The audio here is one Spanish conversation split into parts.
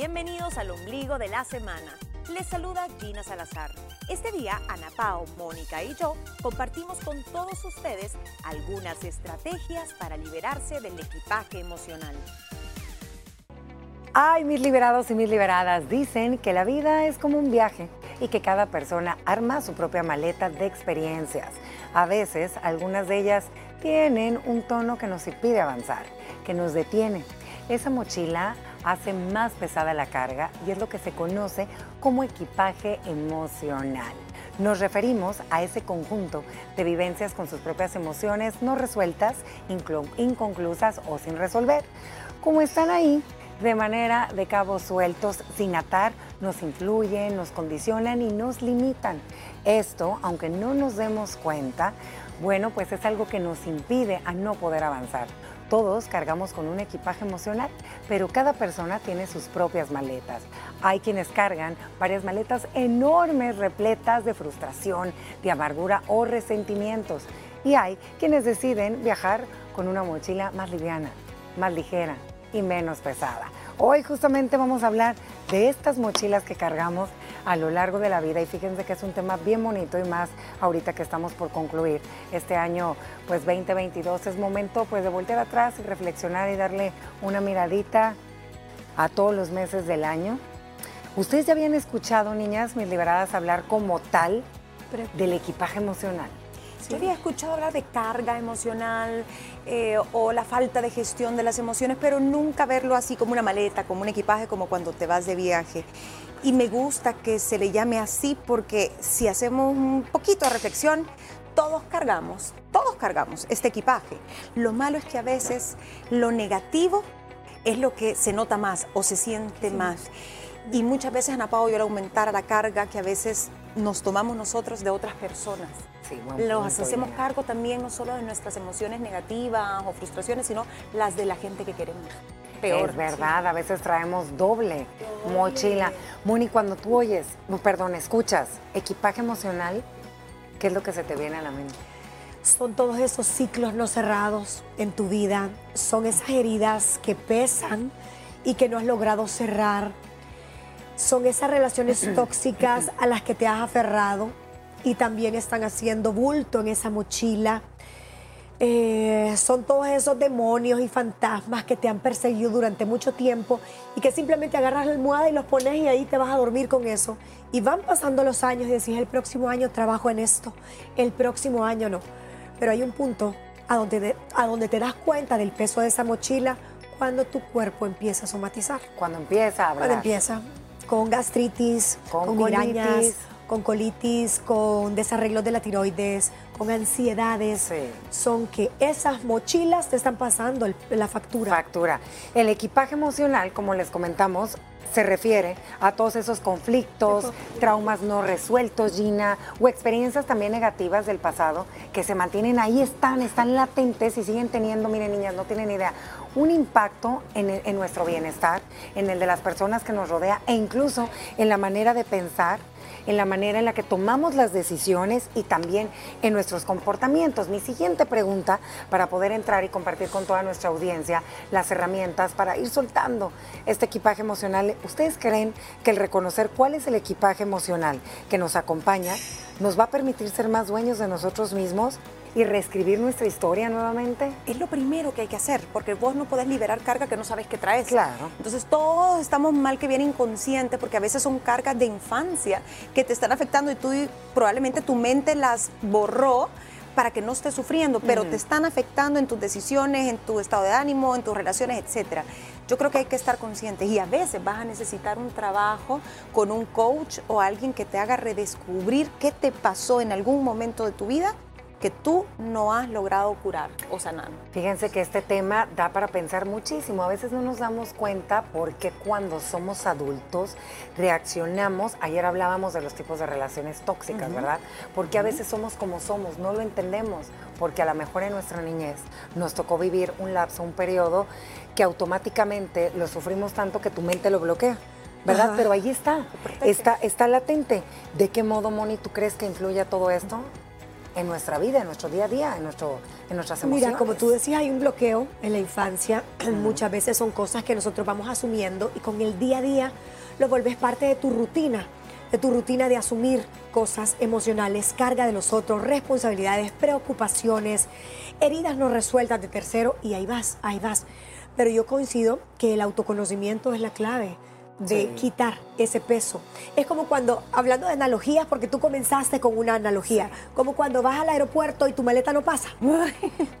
Bienvenidos al ombligo de la semana. Les saluda Gina Salazar. Este día, Ana Pao, Mónica y yo compartimos con todos ustedes algunas estrategias para liberarse del equipaje emocional. Ay, mis liberados y mis liberadas, dicen que la vida es como un viaje y que cada persona arma su propia maleta de experiencias. A veces, algunas de ellas tienen un tono que nos impide avanzar, que nos detiene. Esa mochila hace más pesada la carga y es lo que se conoce como equipaje emocional. Nos referimos a ese conjunto de vivencias con sus propias emociones no resueltas, inconclusas o sin resolver. Como están ahí, de manera de cabos sueltos, sin atar, nos influyen, nos condicionan y nos limitan. Esto, aunque no nos demos cuenta, bueno, pues es algo que nos impide a no poder avanzar. Todos cargamos con un equipaje emocional, pero cada persona tiene sus propias maletas. Hay quienes cargan varias maletas enormes, repletas de frustración, de amargura o resentimientos. Y hay quienes deciden viajar con una mochila más liviana, más ligera y menos pesada. Hoy justamente vamos a hablar de estas mochilas que cargamos a lo largo de la vida y fíjense que es un tema bien bonito y más ahorita que estamos por concluir este año pues 2022 es momento pues de voltear atrás y reflexionar y darle una miradita a todos los meses del año. Ustedes ya habían escuchado, niñas, mis liberadas, hablar como tal del equipaje emocional. Yo había escuchado hablar de carga emocional eh, o la falta de gestión de las emociones, pero nunca verlo así como una maleta, como un equipaje, como cuando te vas de viaje. Y me gusta que se le llame así porque si hacemos un poquito de reflexión, todos cargamos, todos cargamos este equipaje. Lo malo es que a veces lo negativo es lo que se nota más o se siente más. Y muchas veces, Ana Pao, yo al aumentar la carga que a veces nos tomamos nosotros de otras personas. Sí, Nos hacemos cargo también no solo de nuestras emociones negativas o frustraciones, sino las de la gente que queremos. Peor. Es verdad, a veces traemos doble, mochila. Moni, cuando tú oyes, perdón, escuchas equipaje emocional, ¿qué es lo que se te viene a la mente? Son todos esos ciclos no cerrados en tu vida, son esas heridas que pesan y que no has logrado cerrar son esas relaciones tóxicas a las que te has aferrado y también están haciendo bulto en esa mochila. Eh, son todos esos demonios y fantasmas que te han perseguido durante mucho tiempo y que simplemente agarras la almohada y los pones y ahí te vas a dormir con eso. Y van pasando los años y decís, el próximo año trabajo en esto, el próximo año no. Pero hay un punto a donde, a donde te das cuenta del peso de esa mochila cuando tu cuerpo empieza a somatizar. Cuando empieza a hablar. Cuando empieza con gastritis, con, con con colitis, con desarreglos de la tiroides, con ansiedades. Son que esas mochilas te están pasando la factura. Factura. El equipaje emocional, como les comentamos, se refiere a todos esos conflictos, traumas no resueltos, Gina, o experiencias también negativas del pasado que se mantienen ahí, están, están latentes y siguen teniendo, miren niñas, no tienen idea, un impacto en, nuestro bienestar, en el de las personas que nos rodea e incluso en la manera de pensar en la manera en la que tomamos las decisiones y también en nuestros comportamientos. Mi siguiente pregunta, para poder entrar y compartir con toda nuestra audiencia las herramientas para ir soltando este equipaje emocional, ¿ustedes creen que el reconocer cuál es el equipaje emocional que nos acompaña nos va a permitir ser más dueños de nosotros mismos y reescribir nuestra historia nuevamente? Es lo primero que hay que hacer, porque vos no podés liberar carga que no sabes que traes. Claro. Entonces todos estamos mal que bien inconscientes, porque a veces son cargas de infancia que te están afectando y tú probablemente tu mente las borró para que no estés sufriendo, pero te están afectando en tus decisiones, en tu estado de ánimo, en tus relaciones, etcétera. Yo creo que hay que estar conscientes y a veces vas a necesitar un trabajo con un coach o alguien que te haga redescubrir qué te pasó en algún momento de tu vida que tú no has logrado curar o sanar. Fíjense que este tema da para pensar muchísimo. A veces no nos damos cuenta porque cuando somos adultos reaccionamos, ayer hablábamos de los tipos de relaciones tóxicas, ¿verdad? Porque a veces somos como somos, no lo entendemos, porque a lo mejor en nuestra niñez nos tocó vivir un lapso, un periodo que automáticamente lo sufrimos tanto que tu mente lo bloquea. ¿verdad? Pero ahí está, está, está latente. ¿De qué modo, Moni, tú crees que influye todo esto? En nuestra vida, en nuestro día a día, en, nuestro, en nuestras emociones. Mira, como tú decías, hay un bloqueo en la infancia. Muchas veces son cosas que nosotros vamos asumiendo y con el día a día lo vuelves parte de tu rutina, de tu rutina de asumir cosas emocionales, carga de los otros, responsabilidades, preocupaciones, heridas no resueltas de tercero y ahí vas, ahí vas. Pero yo coincido que el autoconocimiento es la clave de Sí. quitar ese peso. Es como cuando, hablando de analogías, porque tú comenzaste con una analogía, como cuando vas al aeropuerto y tu maleta no pasa.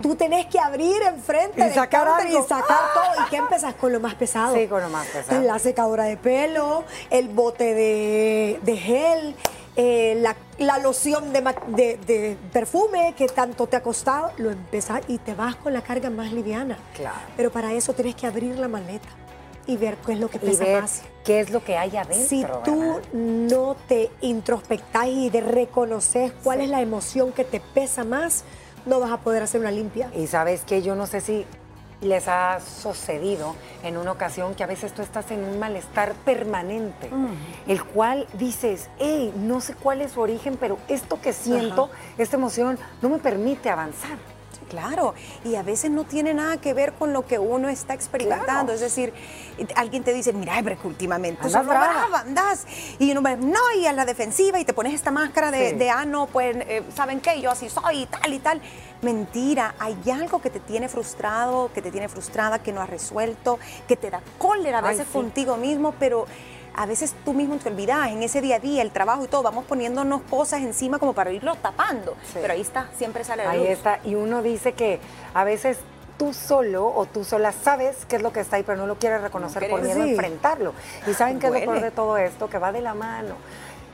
Tú tenés que abrir enfrente Y del sacar y sacar todo. ¿Y qué empezás con lo más pesado? Sí, con lo más pesado. La secadora de pelo, el bote de, de gel, eh, la, la loción de, de- de perfume que tanto te ha costado, lo empezás y te vas con la carga más liviana. Claro. Pero para eso tienes que abrir la maleta y ver qué es lo que y pesa ver más. qué es lo que hay adentro. Si tú ¿verdad? no te introspectás y de reconoces cuál es la emoción que te pesa más, no vas a poder hacer una limpia. Y sabes que yo no sé si les ha sucedido en una ocasión que a veces tú estás en un malestar permanente, el cual dices, hey, no sé cuál es su origen, pero esto que siento, esta emoción, no me permite avanzar. Claro, y a veces no tiene nada que ver con lo que uno está experimentando. Claro. Es decir, alguien te dice, mira, pero que últimamente Andas brava". andas. Y uno va, no, y a la defensiva, y te pones esta máscara de, Sí. de, ah, no, pues, eh, ¿saben qué? Yo así soy, y tal y tal. Mentira, hay algo que te tiene frustrado, que te tiene frustrada, que no has resuelto, que te da cólera a Ay, veces sí. contigo mismo, pero a veces tú mismo te olvidas en ese día a día, el trabajo y todo, vamos poniéndonos cosas encima como para irlo tapando. Sí. Pero ahí está, siempre sale la Ahí luz. está. Y uno dice que a veces tú solo o tú sola sabes qué es lo que está ahí, pero no lo quieres reconocer por miedo a enfrentarlo. ¿Y saben qué es lo peor de todo esto? Que va de la mano.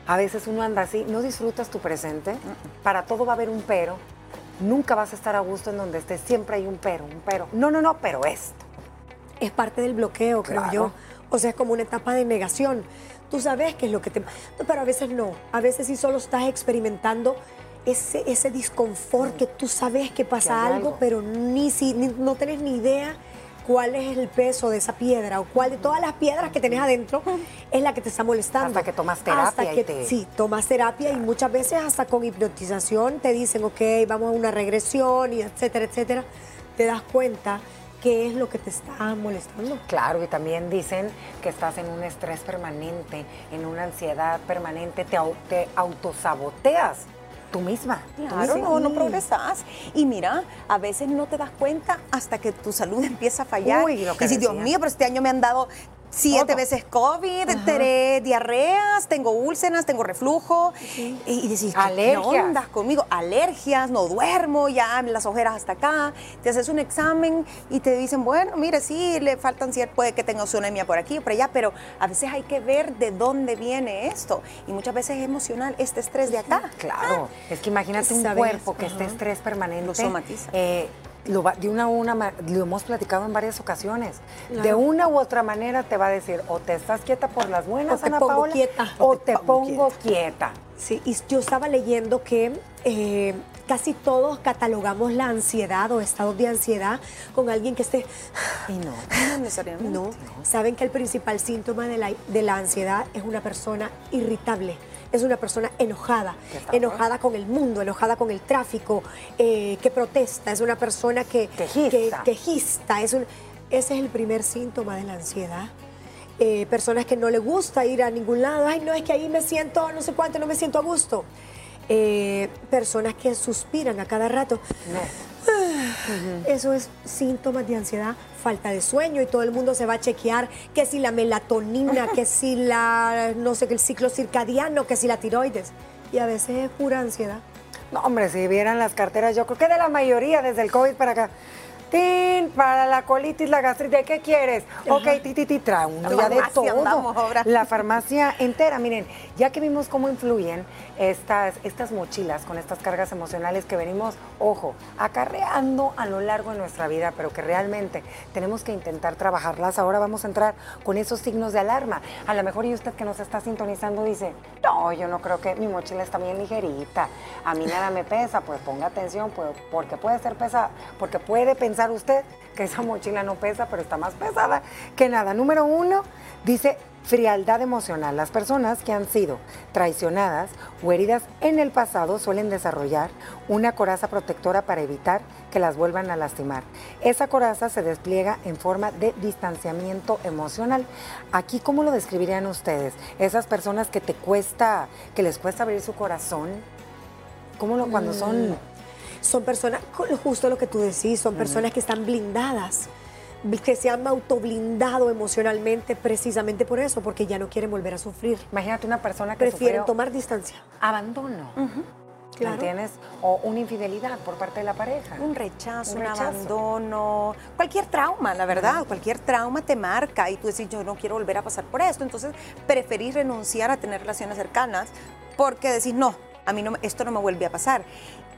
A veces uno anda así, no disfrutas tu presente, para todo va a haber un pero, nunca vas a estar a gusto en donde estés, siempre hay un pero, un pero. No, no, no, pero esto. es parte del bloqueo, creo Claro. yo. O sea, es como una etapa de negación. Tú sabes qué es lo que te... Pero a veces no. A veces sí solo estás experimentando ese, ese disconfort que tú sabes que pasa Que algo, algo. pero ni, si, ni- no tenés ni idea cuál es el peso de esa piedra o cuál de todas las piedras que tenés adentro es la que te está molestando. Hasta que tomas terapia Hasta y que, te- Sí, tomas terapia y muchas veces hasta con hipnotización te dicen, ok, vamos a una regresión y etcétera, etcétera. Te das cuenta qué es lo que te está molestando. Claro, y también dicen que estás en un estrés permanente, en una ansiedad permanente, te, te autosaboteas tú misma. tú Claro, misma. no, no progresas. Y mira, a veces no te das cuenta hasta que tu salud empieza a fallar. Uy, lo que y si, Dios mío, pero este año me han dado siete veces COVID, tres diarreas, tengo úlceras, tengo reflujo. Y, y decís, ¿qué- Alergias. ¿qué onda conmigo? Alergias, no duermo, ya las ojeras hasta acá. Te haces un examen y te dicen, bueno, mire, sí, le faltan cierto, puede que tenga su anemia por aquí o por allá, pero a veces hay que ver de dónde viene esto. Y muchas veces es emocional este estrés de acá. Claro, es que imagínate un cuerpo que ajá. esté estrés permanente. Lo somatiza. eh, lo va- de una una lo hemos platicado en varias ocasiones. De una u otra manera te va a decir, o te estás quieta por las buenas, O te Ana pongo Paola, quieta. o te pongo quieta. Sí, y yo estaba leyendo que eh, casi todos catalogamos la ansiedad o estados de ansiedad con alguien que esté... Y no. No necesariamente. No, saben que el principal síntoma de la, de la ansiedad es una persona irritable, es una persona enojada, enojada con el mundo, enojada con el tráfico, eh, que protesta, es una persona que... Quejista. Que, quejista, es un- ese es el primer síntoma de la ansiedad. Eh, personas que no le gusta ir a ningún lado, ay no, es que ahí me siento no sé cuánto, no me siento a gusto. Eh, personas que suspiran a cada rato. Eso es síntomas de ansiedad, falta de sueño y todo el mundo se va a chequear que si la melatonina, que si la, no sé, que el ciclo circadiano, que si la tiroides. Y a veces es pura ansiedad. No, hombre, si vieran las carteras, yo creo que de la mayoría desde el COVID para acá. Tin, para la colitis, la gastritis, ¿qué quieres? Ok, ti, ti, ti, trae uno La ya de todo. andamos. La farmacia entera, miren, ya que vimos cómo influyen estas, estas mochilas con estas cargas emocionales que venimos, ojo, acarreando a lo largo de nuestra vida, pero que realmente tenemos que intentar trabajarlas. Ahora vamos a entrar con esos signos de alarma. A lo mejor y usted que nos está sintonizando dice, no, yo no creo que mi mochila está bien ligerita, a mí nada me pesa, pues ponga atención, pues, porque puede ser pesada, porque puede pensar usted que esa mochila no pesa, pero está más pesada que nada. Número uno, dice Frialdad emocional. Las personas que han sido traicionadas o heridas en el pasado suelen desarrollar una coraza protectora para evitar que las vuelvan a lastimar. Esa coraza se despliega en forma de distanciamiento emocional. Aquí, ¿cómo lo describirían ustedes? Esas personas que te cuesta, que les cuesta abrir su corazón, ¿cómo lo, cuando son... Son personas, justo lo que tú decís, son personas que están blindadas que se han autoblindado emocionalmente precisamente por eso, porque ya no quieren volver a sufrir. Imagínate una persona que prefieren tomar distancia. Abandono. Claro. ¿Entiendes? O una infidelidad por parte de la pareja. Un rechazo, un, abandono, cualquier trauma, la verdad, cualquier trauma te marca y tú decís, yo no quiero volver a pasar por esto, entonces preferís renunciar a tener relaciones cercanas porque decís, no, a mí no, esto no me vuelve a pasar.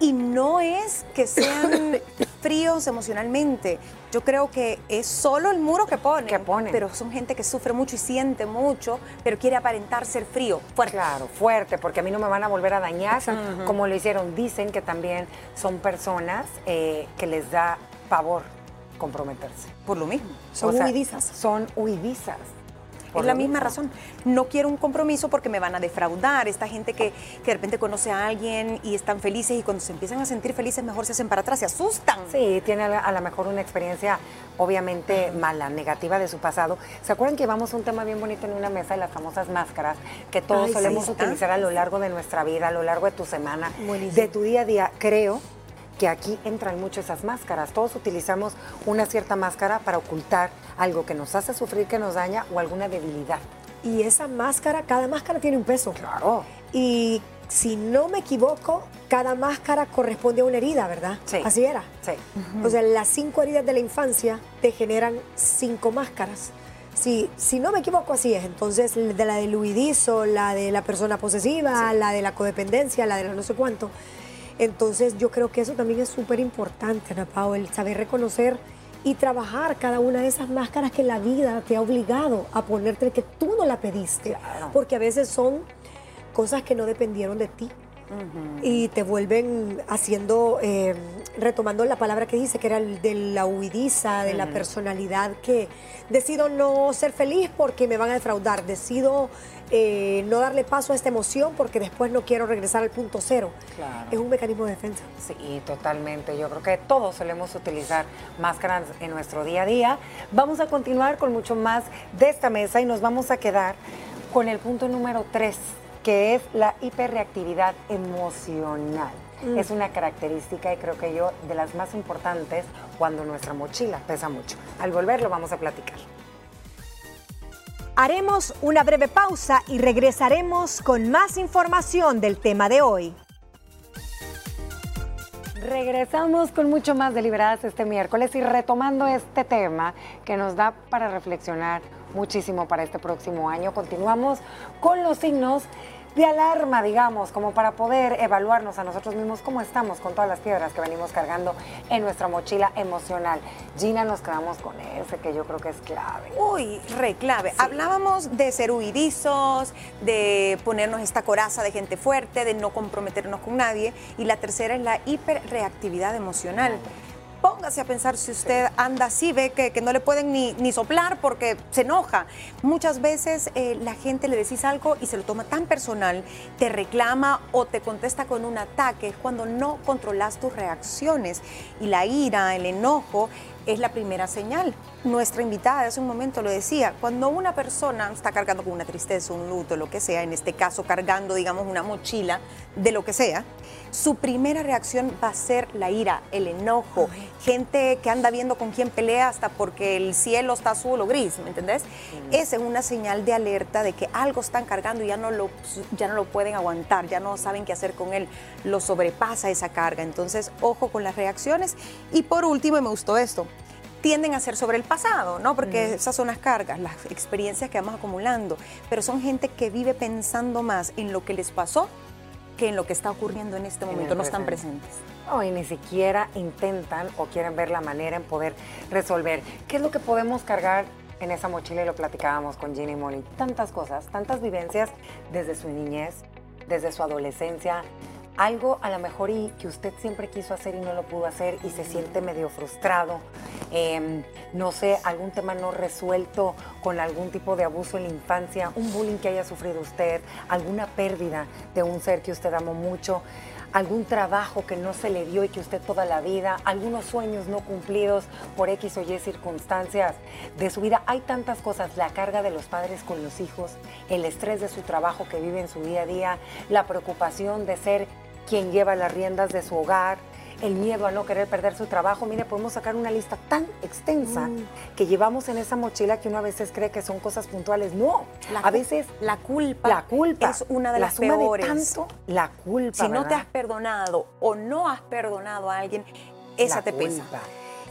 Y no es que sean fríos emocionalmente. Yo creo que es solo el muro que ponen. Que ponen. Pero son gente que sufre mucho y siente mucho, pero quiere aparentar ser frío, fuerte. Claro, fuerte, porque a mí no me van a volver a dañar, como lo hicieron. Dicen que también son personas eh, que les da pavor comprometerse. Por lo mismo. Son huidizas. Son huidizas es la misma razón. No quiero un compromiso porque me van a defraudar. Esta gente que, de repente conoce a alguien y están felices y cuando se empiezan a sentir felices mejor se hacen para atrás, se asustan. Sí, tiene a lo mejor una experiencia obviamente mala, negativa de su pasado. ¿Se acuerdan que llevamos un tema bien bonito en una mesa de las famosas máscaras que todos solemos utilizar a lo largo de nuestra vida, a lo largo de tu semana, de tu día a día? Creo que aquí entran mucho esas máscaras. Todos utilizamos una cierta máscara para ocultar algo que nos hace sufrir, que nos daña o alguna debilidad. Y esa máscara, cada máscara tiene un peso. Claro. Y si no me equivoco, cada máscara corresponde a una herida, ¿verdad? Sí. Así era. Sí. O sea, las cinco heridas de la infancia te generan cinco máscaras. Si, si no me equivoco, así es. Entonces, de la del huidizo, la de la persona posesiva, la de la codependencia, la de la no sé cuánto. Entonces yo creo que eso también es súper importante, Ana Pao, el saber reconocer y trabajar cada una de esas máscaras que la vida te ha obligado a ponerte que tú no la pediste, porque a veces son cosas que no dependieron de ti. Y te vuelven haciendo, eh, retomando la palabra que dice, que era el de la huidiza, de la personalidad, que decido no ser feliz porque me van a defraudar, decido eh, no darle paso a esta emoción porque después no quiero regresar al punto cero. Es un mecanismo de defensa. Sí, totalmente. Yo creo que todos solemos utilizar máscaras en nuestro día a día. Vamos a continuar con mucho más de esta mesa y nos vamos a quedar con el punto número tres que es la hiperreactividad emocional. Mm. Es una característica y creo que yo de las más importantes cuando nuestra mochila pesa mucho. Al volver lo vamos a platicar. Haremos una breve pausa y regresaremos con más información del tema de hoy. Regresamos con mucho más deliberadas este miércoles y retomando este tema que nos da para reflexionar muchísimo para este próximo año. Continuamos con los signos de alarma, digamos, como para poder evaluarnos a nosotros mismos cómo estamos con todas las piedras que venimos cargando en nuestra mochila emocional. Gina, nos quedamos con ese que yo creo que es clave. Uy, re clave. Hablábamos de ser huidizos, de ponernos esta coraza de gente fuerte, de no comprometernos con nadie. Y la tercera es la hiperreactividad emocional póngase a pensar si usted anda así, ve que, no le pueden ni, soplar porque se enoja. Muchas veces eh, la gente le decís algo y se lo toma tan personal, te reclama o te contesta con un ataque cuando no controlas tus reacciones. Y la ira, el enojo es la primera señal. Nuestra invitada hace un momento lo decía, cuando una persona está cargando con una tristeza, un luto, lo que sea, en este caso cargando, digamos, una mochila de lo que sea, su primera reacción va a ser la ira, el enojo. Gente que anda viendo con quién pelea hasta porque el cielo está azul o gris, ¿me entendés? Esa es una señal de alerta de que algo están cargando y ya no, lo, ya no lo pueden aguantar, ya no saben qué hacer con él, lo sobrepasa esa carga. Entonces, ojo con las reacciones. Y por último, me gustó esto, tienden a ser sobre el pasado, ¿no? Porque esas son las cargas, las experiencias que vamos acumulando, pero son gente que vive pensando más en lo que les pasó que en lo que está ocurriendo en este momento, no están presentes. No, y ni siquiera intentan o quieren ver la manera en poder resolver. ¿Qué es lo que podemos cargar en esa mochila? Y lo platicábamos con Ginny Molly. Tantas cosas, tantas vivencias desde su niñez, desde su adolescencia, algo a lo mejor y que usted siempre quiso hacer y no lo pudo hacer y se siente medio frustrado. em, no sé, algún tema no resuelto con algún tipo de abuso en la infancia, un bullying que haya sufrido usted, alguna pérdida de un ser que usted amó mucho algún trabajo que no se le dio y que usted toda la vida, algunos sueños no cumplidos por X o Y circunstancias de su vida. Hay tantas cosas, la carga de los padres con los hijos, el estrés de su trabajo que vive en su día a día, la preocupación de ser quien lleva las riendas de su hogar, el miedo a no querer perder su trabajo. Mire, podemos sacar una lista tan extensa mm. que llevamos en esa mochila que uno a veces cree que son cosas puntuales. No, a veces la culpa, la culpa es una de las peores. la culpa. Si no te has perdonado o no has perdonado a alguien, esa te pesa.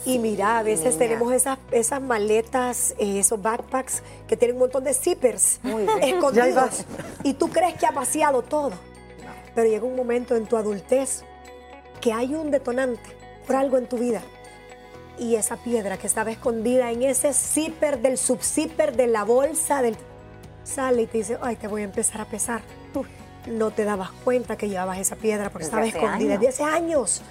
Y mira, a veces tenemos esas, esas maletas, eh, esos backpacks que tienen un montón de zippers escondidos. Y tú crees que ha vaciado todo. Pero llega un momento en tu adultez que hay un detonante por algo en tu vida. Y esa piedra que estaba escondida en ese zipper del subzipper de la bolsa del sale y te dice, ay, te voy a empezar a pesar. no te dabas cuenta que llevabas esa piedra porque estaba escondida desde hace años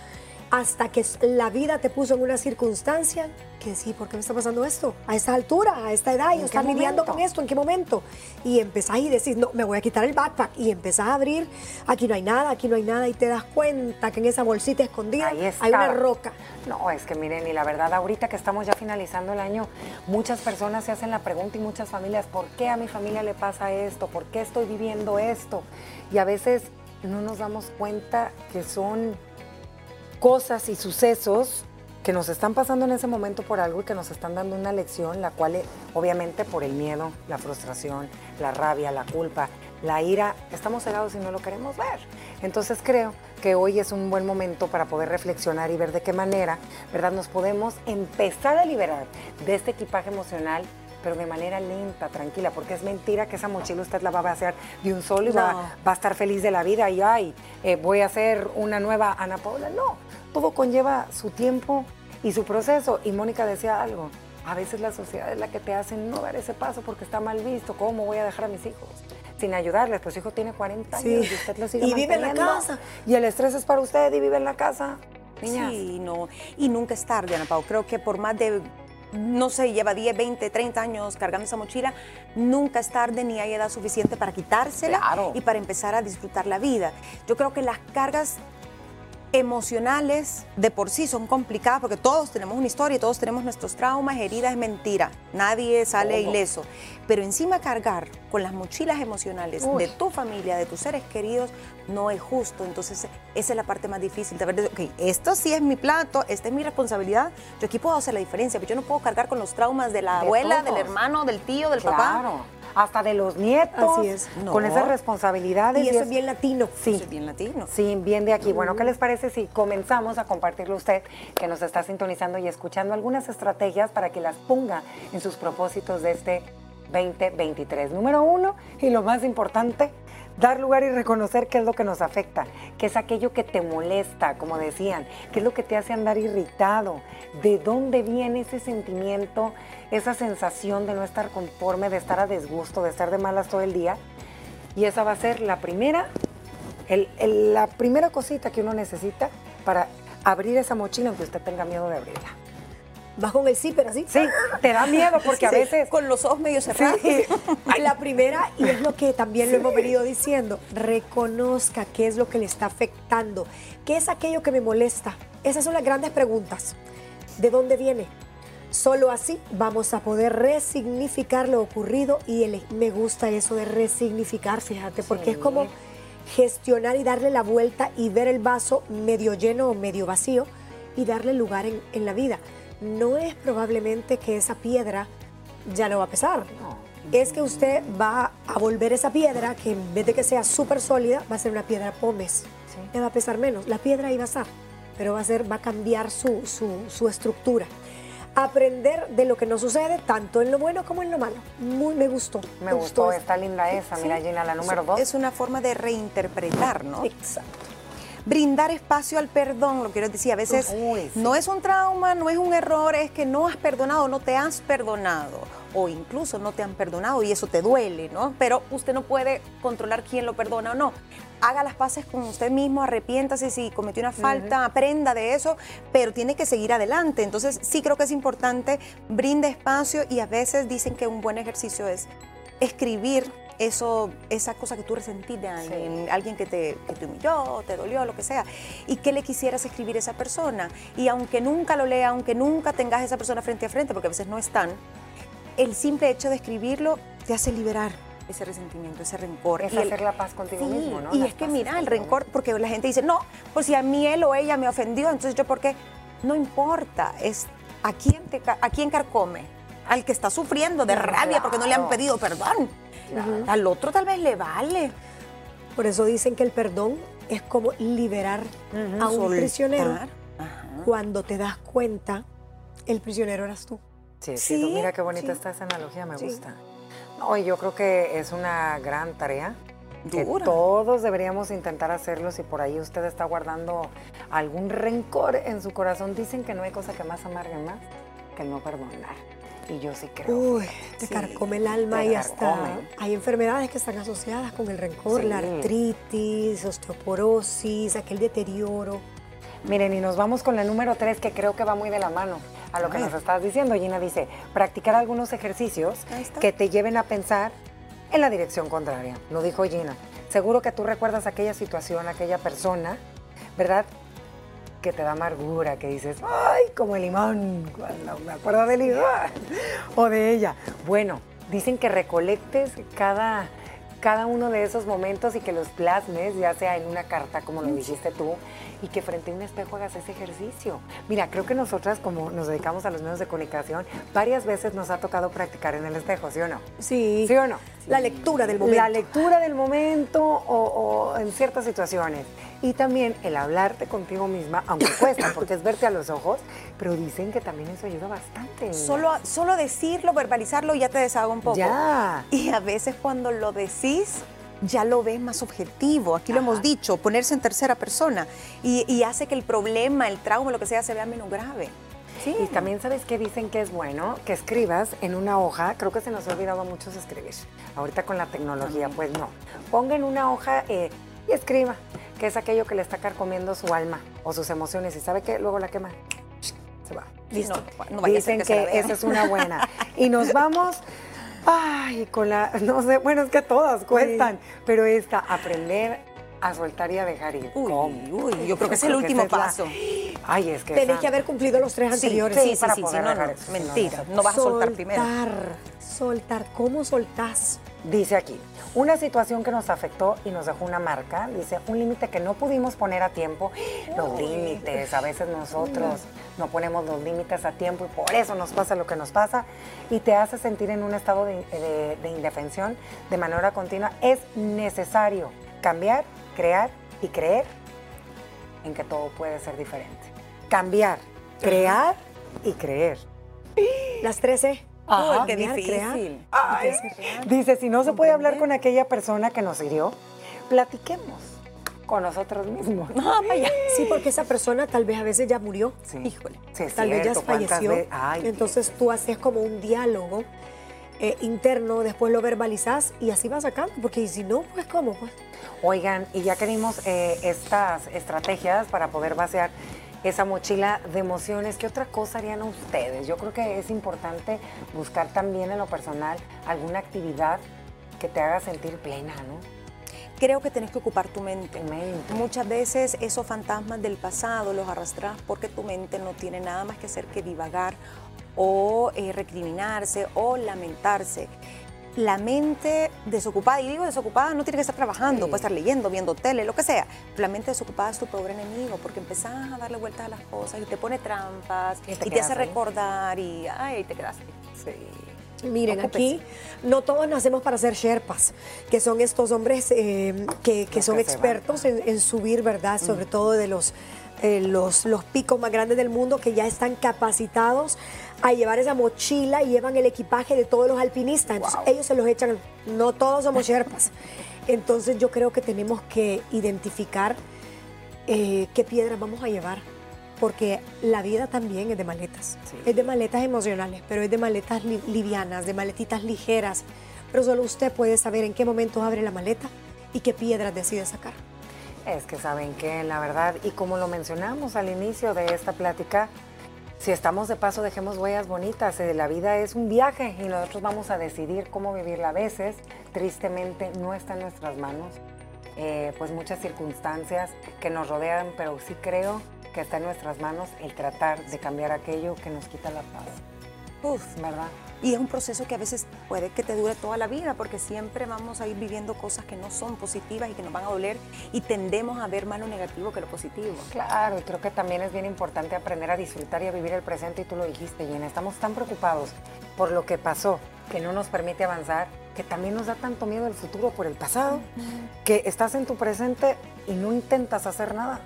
hasta que la vida te puso en una circunstancia que sí, ¿por qué me está pasando esto? A esta altura, a esta edad, y estás lidiando con esto, ¿en qué momento? Y empezás y decís, no, me voy a quitar el backpack, y empezás a abrir, aquí no hay nada, aquí no hay nada, y te das cuenta que en esa bolsita escondida hay una roca. No, es que miren, y la verdad, ahorita que estamos ya finalizando el año, muchas personas se hacen la pregunta y muchas familias, ¿por qué a mi familia le pasa esto? ¿Por qué estoy viviendo esto? Y a veces no nos damos cuenta que son cosas y sucesos que nos están pasando en ese momento por algo y que nos están dando una lección, la cual eh, obviamente por el miedo, la frustración, la rabia, la culpa, la ira, estamos cegados y no lo queremos ver. Entonces creo que hoy es un buen momento para poder reflexionar y ver de qué manera, ¿verdad? Nos podemos empezar a liberar de este equipaje emocional pero de manera lenta, tranquila, porque es mentira que esa mochila usted la va a hacer de un solo y va, a estar feliz de la vida y ay, eh, voy a hacer una nueva Ana Paula. No, todo conlleva su tiempo y su proceso. Y Mónica decía algo, a veces la sociedad es la que te hace no dar ese paso porque está mal visto. ¿Cómo voy a dejar a mis hijos? Sin ayudarles, pues su hijo tiene 40 años y usted lo sigue Y vive en la casa. Y el estrés es para usted y vive en la casa. Sí, no. Y nunca es tarde, Ana Pau. Creo que por más de no sé, lleva 10, 20, 30 años cargando esa mochila, nunca es tarde ni hay edad suficiente para quitársela y para empezar a disfrutar la vida. Yo creo que las cargas emocionales de por sí son complicadas porque todos tenemos una historia, todos tenemos nuestros traumas, heridas, es mentira, nadie sale ileso. Pero encima cargar con las mochilas emocionales de tu familia, de tus seres queridos, no es justo. Entonces, esa es la parte más difícil de ver, ok, esto sí es mi plato, esta es mi responsabilidad, yo aquí puedo hacer la diferencia, pero yo no puedo cargar con los traumas de la abuela, del hermano, del tío, del papá hasta de los nietos. Así es. Con esas responsabilidades. Y eso es bien latino. Sí. Eso es bien latino. Sí, bien de aquí. Bueno, ¿qué les parece si comenzamos a compartirle usted, que nos está sintonizando y escuchando, algunas estrategias para que las ponga en sus propósitos de este 2023? Número uno, y lo más importante, dar lugar y reconocer qué es lo que nos afecta, qué es aquello que te molesta, como decían, qué es lo que te hace andar irritado, de dónde viene ese sentimiento, esa sensación de no estar conforme, de estar a desgusto, de estar de malas todo el día. Y esa va a ser la primera, la primera cosita que uno necesita para abrir esa mochila aunque usted tenga miedo de abrirla vas con el zipper así. Sí, te da miedo porque a veces... Con los ojos medio cerrados. La primera, y es lo que también lo hemos venido diciendo, reconozca qué es lo que le está afectando, qué es aquello que me molesta. Esas son las grandes preguntas. ¿De dónde viene? Solo así vamos a poder resignificar lo ocurrido y el, me gusta eso de resignificar, fíjate, porque es como gestionar y darle la vuelta y ver el vaso medio lleno o medio vacío y darle lugar en, en la vida no es probablemente que esa piedra ya no va a pesar. Es que usted va a volver esa piedra que en vez de que sea súper sólida, va a ser una piedra pómez. Le va a pesar menos. La piedra va a estar, pero va a, ser, va a cambiar su, su, estructura aprender de lo que nos sucede, tanto en lo bueno como en lo malo. Muy me gustó. Me, gustó, está linda esa, mira Gina, la número dos. Es una forma de reinterpretar, ¿no? Exacto. Brindar espacio al perdón, lo quiero decir, a veces Uy, sí. no es un trauma, no es un error, es que no has perdonado, no te has perdonado o incluso no te han perdonado y eso te duele, ¿no? Pero usted no puede controlar quién lo perdona o no. Haga las paces con usted mismo, arrepiéntase si cometió una falta, aprenda de eso, pero tiene que seguir adelante. Entonces sí creo que es importante, brinde espacio y a veces dicen que un buen ejercicio es escribir eso, esa cosa que tú resentís de alguien, alguien que te, que te humilló, te dolió, lo que sea, y qué le quisieras escribir a esa persona. Y aunque nunca lo lea, aunque nunca tengas a esa persona frente a frente, porque a veces no están, el simple hecho de escribirlo te hace liberar ese resentimiento, ese rencor. Es Y el- hacer la paz contigo Sí, mismo, ¿no? Y Las es que mira, el rencor, porque la gente dice, no, pues si a mí él o ella me ofendió, entonces yo por qué. No importa, es a quién, te, a quién carcome. Al que está sufriendo de rabia porque no le han pedido perdón. Al otro tal vez le vale. Por eso dicen que el perdón es como liberar a un Soltar. prisionero. Ajá. Cuando te das cuenta, el prisionero eras tú. Sí, sí, Sí, mira qué bonita sí. está esa analogía, me Sí. gusta. No, y yo creo que es una gran tarea. Que Dura. todos deberíamos intentar hacerlo si por ahí usted está guardando algún rencor en su corazón. Dicen que no hay cosa que más amargue más que el no perdonar. Y yo sí creo. Uy, te Sí, carcome el alma y hasta hay enfermedades que están asociadas con el rencor, la artritis, osteoporosis, aquel deterioro. Miren, y nos vamos con la número tres, que creo que va muy de la mano a lo que nos estás diciendo. Gina dice, practicar algunos ejercicios que te lleven a pensar en la dirección contraria. Lo dijo Gina. Seguro que tú recuerdas aquella situación, aquella persona, ¿verdad? Que te da amargura, que dices, ay, como el limón, cuando me acuerdo del limón, o de ella. Bueno, dicen que recolectes cada, cada uno de esos momentos y que los plasmes, ya sea en una carta, como lo dijiste tú, y que frente a un espejo hagas ese ejercicio. Mira, creo que nosotras, como nos dedicamos a los medios de comunicación, varias veces nos ha tocado practicar en el espejo, ¿sí o no? Sí. ¿Sí o no? La lectura del momento. La lectura del momento o, o en ciertas situaciones. Y también el hablarte contigo misma, aunque cuesta, porque es verte a los ojos, pero dicen que también eso ayuda bastante. Solo, solo decirlo, verbalizarlo, ya te desahoga un poco. Ya. Y a veces cuando lo decís, ya lo ves más objetivo. Aquí lo hemos dicho, ponerse en tercera persona. Y, y hace que el problema, el trauma, lo que sea, se vea menos grave. Sí. Y también sabes que dicen que es bueno que escribas en una hoja, creo que se nos ha olvidado a muchos escribir. Ahorita con la tecnología, pues no. Ponga en una hoja eh, y escriba, que es aquello que le está carcomiendo su alma o sus emociones. Y sabe que luego la quema. Se va. Listo. No, vaya a ser Dicen que que, se la vean. esa es una buena. Y nos vamos, ay, con la, no sé, bueno, es que todas cuestan, pero esta, aprender a soltar y a dejar ir. Uy, uy, yo creo que es el último la- paso. Ay, es que Tenés esa- que haber cumplido los tres anteriores. Sí, sí, para sí, poder sí, no, dejar no, eso. mentira, No, vas a soltar primero. Soltar, soltar. ¿Cómo soltás? Dice aquí, una situación que nos afectó y nos dejó una marca, dice, un límite que no pudimos poner a tiempo. Los límites, a veces nosotros no ponemos los límites a tiempo y por eso nos pasa lo que nos pasa y te hace sentir en un estado de, de- de indefensión de manera continua. Es necesario cambiar, crear y creer en que todo puede ser diferente. Cambiar, crear y creer. Las 13. Ajá, qué Cambiar, crear. difícil. Dice, si no se puede hablar con aquella persona que nos hirió, platiquemos con nosotros mismos. Ah, vaya. Sí, porque esa persona tal vez a veces ya murió. Sí. Híjole. Sí, Tal vez ya cierto, ¿cuántas falleció. Ay, Entonces tú haces como un diálogo eh, interno, después lo verbalizas y así vas sacando. Porque si no, pues ¿cómo? Pues? Oigan, y ya que vimos eh, estas estrategias para poder vaciar esa mochila de emociones, ¿qué otra cosa harían ustedes? Yo creo que es importante buscar también en lo personal alguna actividad que te haga sentir plena, ¿no? Creo que tenés que ocupar tu mente. Tu mente. Muchas veces esos fantasmas del pasado los arrastras porque tu mente no tiene nada más que hacer que divagar o eh, recriminarse o lamentarse. La mente desocupada, y digo desocupada, no tiene que estar trabajando, Sí. puede estar leyendo, viendo tele, lo que sea. La mente desocupada es tu pobre enemigo porque empezás a darle vueltas a las cosas y te pone trampas Y y te hace ahí. recordar y ay, te quedaste. Sí. Miren, Ocúpese. aquí no todos nacemos para ser sherpas, que son estos hombres eh, que, que son que expertos en, en subir, ¿verdad? Sobre todo de los, eh, los, los picos más grandes del mundo, que ya están capacitados a llevar esa mochila y llevan el equipaje de todos los alpinistas. Entonces, ellos se los echan, no todos somos sherpas. Entonces yo creo que tenemos que identificar eh, qué piedras vamos a llevar, porque la vida también es de maletas, es de maletas emocionales, pero es de maletas livianas, de maletitas ligeras, pero solo usted puede saber en qué momento abre la maleta y qué piedras decide sacar. Es que saben que, la verdad, y como lo mencionamos al inicio de esta plática, si estamos de paso, dejemos huellas bonitas. Eh, la vida es un viaje y nosotros vamos a decidir cómo vivirla. A veces, tristemente, no está en nuestras manos. Eh, pues muchas circunstancias que nos rodean, pero sí creo que está en nuestras manos el tratar de cambiar aquello que nos quita la paz. Uf, ¿verdad? Y es un proceso que a veces puede que te dure toda la vida, porque siempre vamos a ir viviendo cosas que no son positivas y que nos van a doler y tendemos a ver más lo negativo que lo positivo. Claro, y creo que también es bien importante aprender a disfrutar y a vivir el presente, y tú lo dijiste, Gina. Estamos tan preocupados por lo que pasó, que no nos permite avanzar, que también nos da tanto miedo el futuro por el pasado, que estás en tu presente y no intentas hacer nada.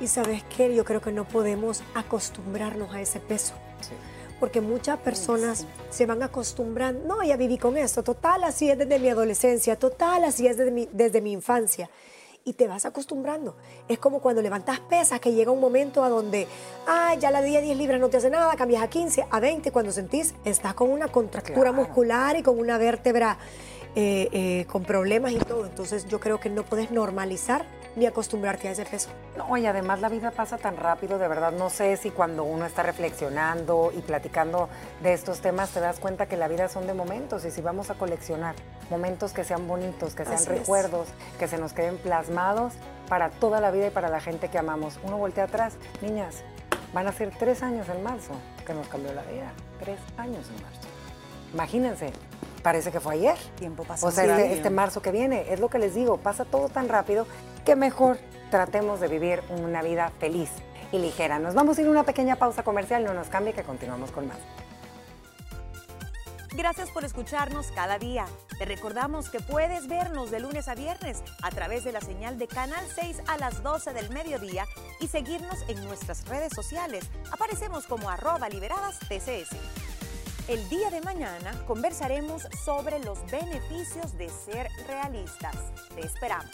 Y sabes qué, yo creo que no podemos acostumbrarnos a ese peso. Sí porque muchas personas se van acostumbrando, no, ya viví con esto, total, así es desde mi adolescencia, total, así es desde mi, desde mi infancia. Y te vas acostumbrando. Es como cuando levantas pesas, que llega un momento a donde, ah, ya la día 10 libras no te hace nada, cambias a 15, a 20, cuando sentís, estás con una contractura muscular y con una vértebra eh, eh, con problemas y todo. Entonces yo creo que no puedes normalizar ni acostumbrarte a ese peso. No, y además la vida pasa tan rápido, de verdad, no sé si cuando uno está reflexionando y platicando de estos temas te das cuenta que la vida son de momentos y si vamos a coleccionar momentos que sean bonitos, que sean recuerdos, que se nos queden plasmados para toda la vida y para la gente que amamos. Uno voltea atrás, niñas, van a ser tres años en marzo que nos cambió la vida, tres años en marzo. Imagínense, parece que fue ayer. Tiempo pasó. O sea, este, este, marzo que viene, es lo que les digo, pasa todo tan rápido que mejor tratemos de vivir una vida feliz y ligera. Nos vamos a ir a una pequeña pausa comercial, no nos cambie que continuamos con más. Gracias por escucharnos cada día. Te recordamos que puedes vernos de lunes a viernes a través de la señal de Canal 6 a las 12 del mediodía y seguirnos en nuestras redes sociales. Aparecemos como arroba liberadas TCS. El día de mañana conversaremos sobre los beneficios de ser realistas. Te esperamos.